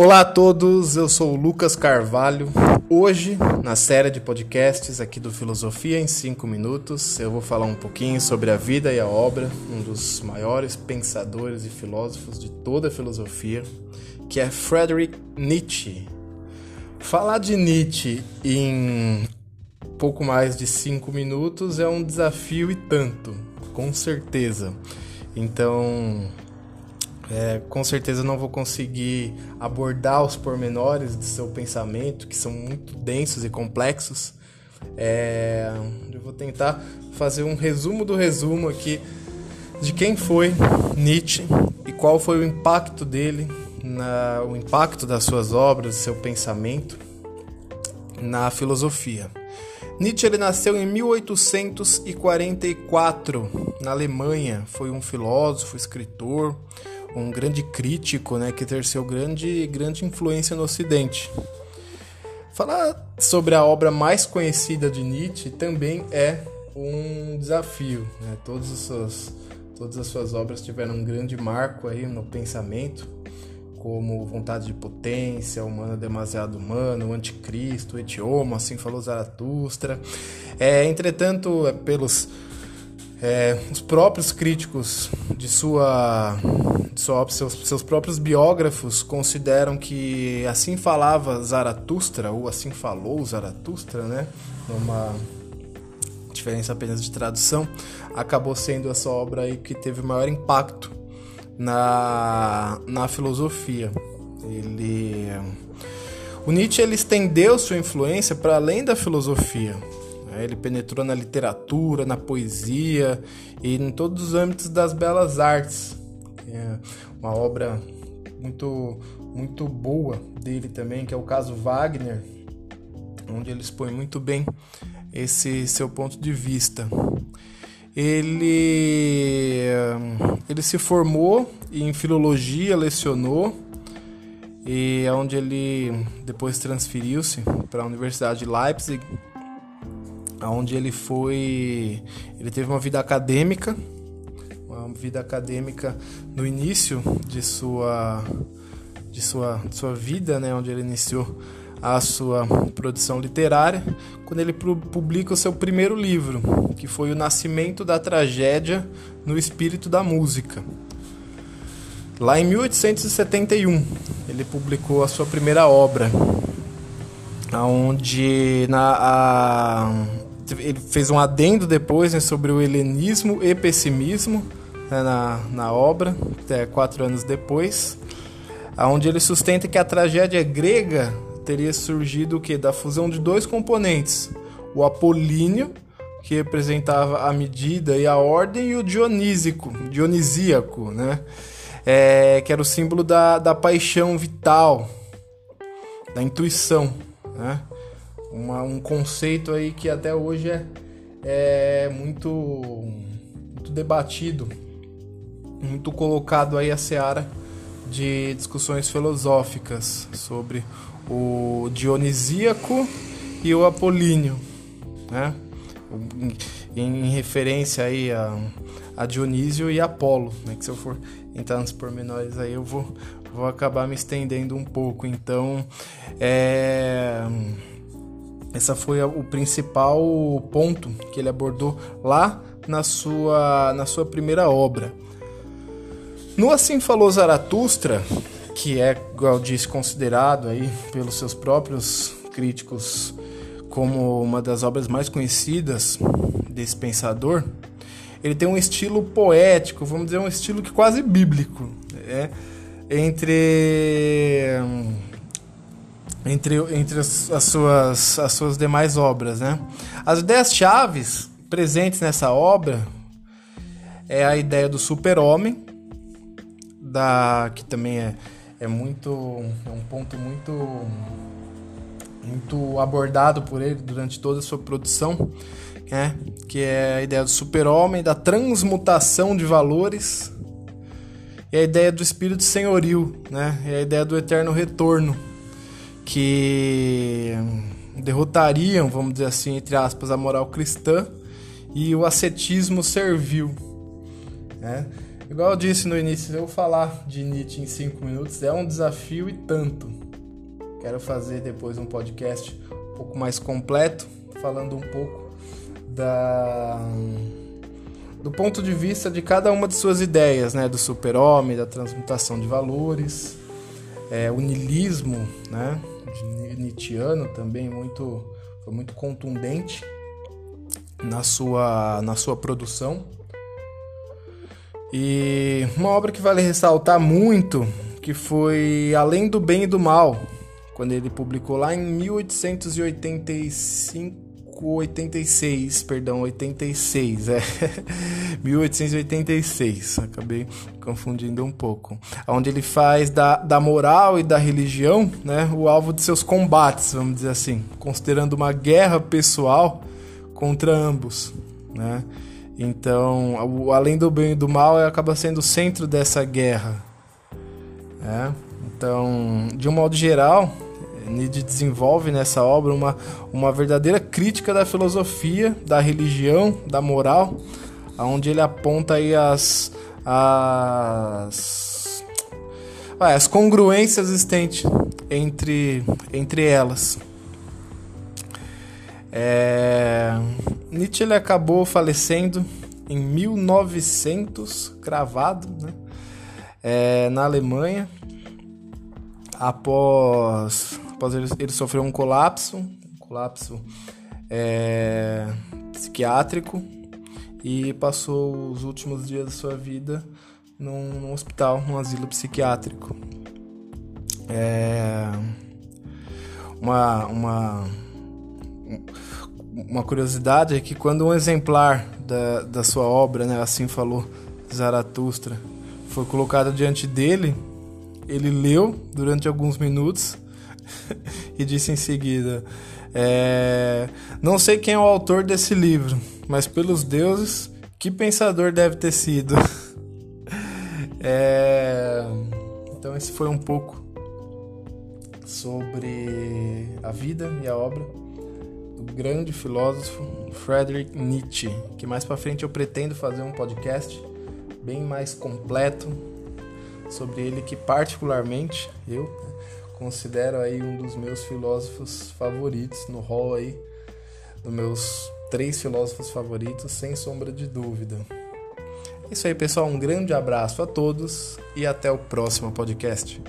Olá a todos, eu sou o Lucas Carvalho. Hoje, na série de podcasts aqui do Filosofia em 5 Minutos, eu vou falar um pouquinho sobre a vida e a obra, um dos maiores pensadores e filósofos de toda a filosofia, que é Friedrich Nietzsche. Falar de Nietzsche em pouco mais de 5 minutos é um desafio e tanto, com certeza. Então, é, com certeza não vou conseguir abordar os pormenores de seu pensamento, que são muito densos e complexos. É, eu vou tentar fazer um resumo do resumo aqui de quem foi Nietzsche e qual foi o impacto dele, na, o impacto das suas obras, seu pensamento na filosofia. Nietzsche ele nasceu em 1844 na Alemanha. Foi um filósofo, escritor, um grande crítico, né, que exerceu grande, grande influência no Ocidente. Falar sobre a obra mais conhecida de Nietzsche também é um desafio. Né? Todas, as suas, todas as suas obras tiveram um grande marco aí no pensamento, como Vontade de Potência, Humano Demasiado Humano, Anticristo, o Etiomo, assim falou Zaratustra. É, entretanto, é pelos é, os próprios críticos de sua, de sua seus, seus próprios biógrafos consideram que assim falava Zaratustra ou assim falou Zaratustra, né? Numa diferença apenas de tradução, acabou sendo essa obra aí que teve maior impacto na, na filosofia. Ele o Nietzsche ele estendeu sua influência para além da filosofia. Né? Ele penetrou na literatura, na poesia e em todos os âmbitos das belas artes. É uma obra muito, muito boa dele também, que é o caso Wagner, onde ele expõe muito bem esse seu ponto de vista. Ele, ele se formou em filologia, lecionou e é onde ele depois transferiu-se para a Universidade de Leipzig onde ele foi, ele teve uma vida acadêmica, uma vida acadêmica no início de sua de sua, de sua vida, né, onde ele iniciou a sua produção literária, quando ele publica o seu primeiro livro, que foi O Nascimento da Tragédia no Espírito da Música. Lá em 1871, ele publicou a sua primeira obra, onde na, a, ele fez um adendo depois né, sobre o helenismo e pessimismo né, na, na obra, até quatro anos depois, onde ele sustenta que a tragédia grega teria surgido o da fusão de dois componentes, o apolíneo que representava a medida e a ordem e o dionísico, dionisíaco, né? É, que era o símbolo da, da paixão vital, da intuição, né? Uma, um conceito aí que até hoje é, é muito, muito debatido, muito colocado aí a seara de discussões filosóficas sobre o dionisíaco e o apolíneo, né? Em, em referência aí a, a Dionísio e Apolo, né? Que se eu for entrar nos pormenores aí eu vou, vou acabar me estendendo um pouco. Então, é essa foi o principal ponto que ele abordou lá na sua, na sua primeira obra. No Assim Falou Zaratustra, que é, igual disse, considerado aí pelos seus próprios críticos como uma das obras mais conhecidas desse pensador, ele tem um estilo poético, vamos dizer, um estilo que quase bíblico, é, entre entre, entre as, as, suas, as suas demais obras. Né? As ideias chaves presentes nessa obra é a ideia do super-homem, da que também é, é muito é um ponto muito muito abordado por ele durante toda a sua produção, né? que é a ideia do super-homem, da transmutação de valores e a ideia do espírito senhoril, né? e a ideia do eterno retorno que derrotariam, vamos dizer assim, entre aspas, a moral cristã e o ascetismo servil. Né? Igual eu disse no início, eu falar de Nietzsche em 5 minutos é um desafio e tanto. Quero fazer depois um podcast um pouco mais completo, falando um pouco da do ponto de vista de cada uma de suas ideias, né, do super-homem, da transmutação de valores, é, o niilismo, né, Nietzscheano também muito foi muito contundente na sua na sua produção. E uma obra que vale ressaltar muito, que foi Além do Bem e do Mal, quando ele publicou lá em 1885 86, perdão, 86, é. 1886, acabei confundindo um pouco. Onde ele faz da, da moral e da religião, né, o alvo de seus combates, vamos dizer assim, considerando uma guerra pessoal contra ambos, né? Então, além do bem e do mal acaba sendo o centro dessa guerra. Né? Então, de um modo geral, Nietzsche desenvolve nessa obra uma, uma verdadeira crítica da filosofia, da religião, da moral, onde ele aponta aí as, as, as congruências existentes entre, entre elas. É, Nietzsche ele acabou falecendo em 1900, cravado, né? É, na Alemanha, após após ele, ele sofreu um colapso, um colapso é, psiquiátrico e passou os últimos dias da sua vida num, num hospital, num asilo psiquiátrico. É, uma, uma, uma curiosidade é que quando um exemplar da, da sua obra, né, assim falou Zaratustra, foi colocado diante dele, ele leu durante alguns minutos e disse em seguida: é, Não sei quem é o autor desse livro, mas pelos deuses, que pensador deve ter sido. é, então, esse foi um pouco sobre a vida e a obra do grande filósofo Friedrich Nietzsche, que mais para frente eu pretendo fazer um podcast bem mais completo sobre ele que particularmente eu considero aí um dos meus filósofos favoritos no hall aí dos meus três filósofos favoritos, sem sombra de dúvida. É isso aí, pessoal. Um grande abraço a todos e até o próximo podcast.